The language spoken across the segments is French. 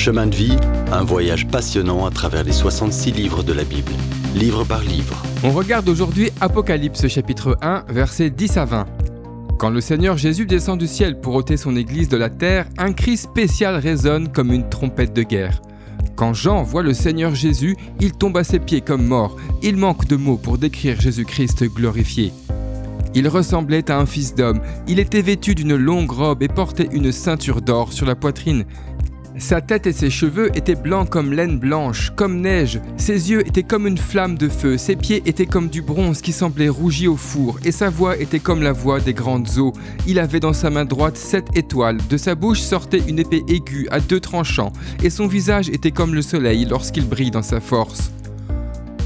Chemin de vie, un voyage passionnant à travers les 66 livres de la Bible, livre par livre. On regarde aujourd'hui Apocalypse chapitre 1, versets 10 à 20. Quand le Seigneur Jésus descend du ciel pour ôter son Église de la terre, un cri spécial résonne comme une trompette de guerre. Quand Jean voit le Seigneur Jésus, il tombe à ses pieds comme mort. Il manque de mots pour décrire Jésus-Christ glorifié. Il ressemblait à un fils d'homme. Il était vêtu d'une longue robe et portait une ceinture d'or sur la poitrine. Sa tête et ses cheveux étaient blancs comme laine blanche, comme neige. Ses yeux étaient comme une flamme de feu. Ses pieds étaient comme du bronze qui semblait rougi au four. Et sa voix était comme la voix des grandes eaux. Il avait dans sa main droite sept étoiles. De sa bouche sortait une épée aiguë à deux tranchants. Et son visage était comme le soleil lorsqu'il brille dans sa force.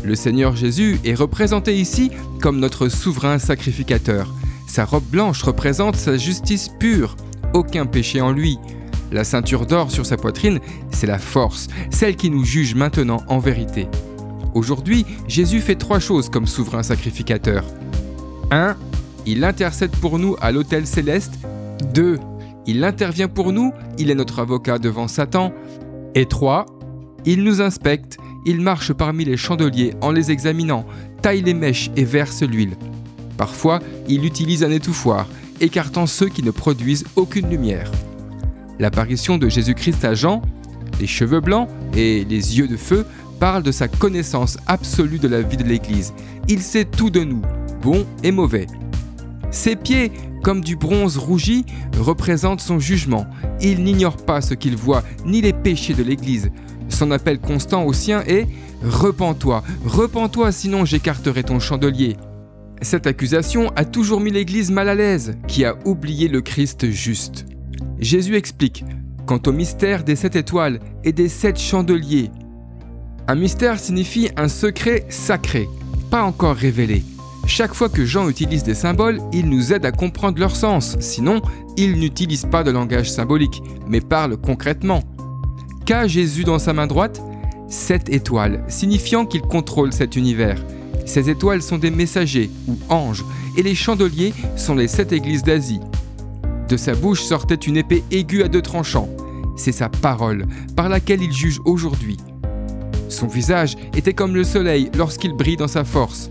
Le Seigneur Jésus est représenté ici comme notre souverain sacrificateur. Sa robe blanche représente sa justice pure, aucun péché en lui. La ceinture d'or sur sa poitrine, c'est la force, celle qui nous juge maintenant en vérité. Aujourd'hui, Jésus fait trois choses comme souverain sacrificateur. 1. Il intercède pour nous à l'autel céleste. 2. Il intervient pour nous, il est notre avocat devant Satan. Et 3. Il nous inspecte, il marche parmi les chandeliers en les examinant, taille les mèches et verse l'huile. Parfois, il utilise un étouffoir, écartant ceux qui ne produisent aucune lumière. L'apparition de Jésus-Christ à Jean, les cheveux blancs et les yeux de feu parlent de sa connaissance absolue de la vie de l'Église. Il sait tout de nous, bon et mauvais. Ses pieds, comme du bronze rougi, représentent son jugement. Il n'ignore pas ce qu'il voit, ni les péchés de l'Église. Son appel constant au sien est ⁇ Repens-toi, repens-toi, sinon j'écarterai ton chandelier ⁇ Cette accusation a toujours mis l'Église mal à l'aise, qui a oublié le Christ juste. Jésus explique quant au mystère des sept étoiles et des sept chandeliers. Un mystère signifie un secret sacré, pas encore révélé. Chaque fois que Jean utilise des symboles, il nous aide à comprendre leur sens, sinon il n'utilise pas de langage symbolique, mais parle concrètement. Qu'a Jésus dans sa main droite? Sept étoiles, signifiant qu'il contrôle cet univers. Ces étoiles sont des messagers ou anges, et les chandeliers sont les sept églises d'Asie. De sa bouche sortait une épée aiguë à deux tranchants. C'est sa parole, par laquelle il juge aujourd'hui. Son visage était comme le soleil lorsqu'il brille dans sa force.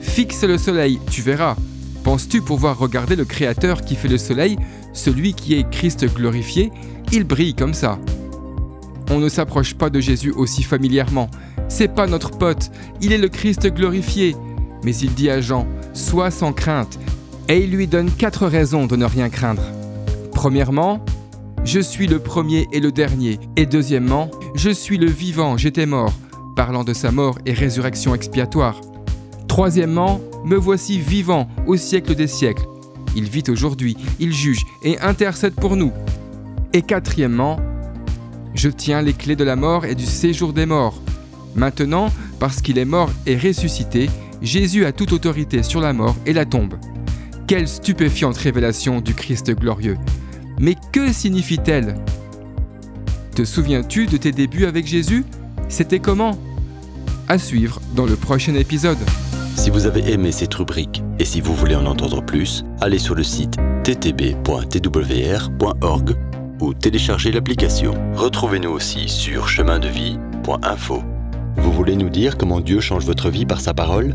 Fixe le soleil, tu verras. Penses-tu pouvoir regarder le Créateur qui fait le soleil, celui qui est Christ glorifié? Il brille comme ça on ne s'approche pas de Jésus aussi familièrement. C'est pas notre pote, il est le Christ glorifié. Mais il dit à Jean, sois sans crainte, et il lui donne quatre raisons de ne rien craindre. Premièrement, je suis le premier et le dernier. Et deuxièmement, je suis le vivant, j'étais mort, parlant de sa mort et résurrection expiatoire. Troisièmement, me voici vivant au siècle des siècles. Il vit aujourd'hui, il juge et intercède pour nous. Et quatrièmement, je tiens les clés de la mort et du séjour des morts. Maintenant, parce qu'il est mort et ressuscité, Jésus a toute autorité sur la mort et la tombe. Quelle stupéfiante révélation du Christ glorieux. Mais que signifie-t-elle? Te souviens-tu de tes débuts avec Jésus? C'était comment? À suivre dans le prochain épisode. Si vous avez aimé cette rubrique et si vous voulez en entendre plus, allez sur le site ttb.twr.org ou téléchargez l'application. Retrouvez-nous aussi sur chemindevie.info. Vous voulez nous dire comment Dieu change votre vie par sa parole?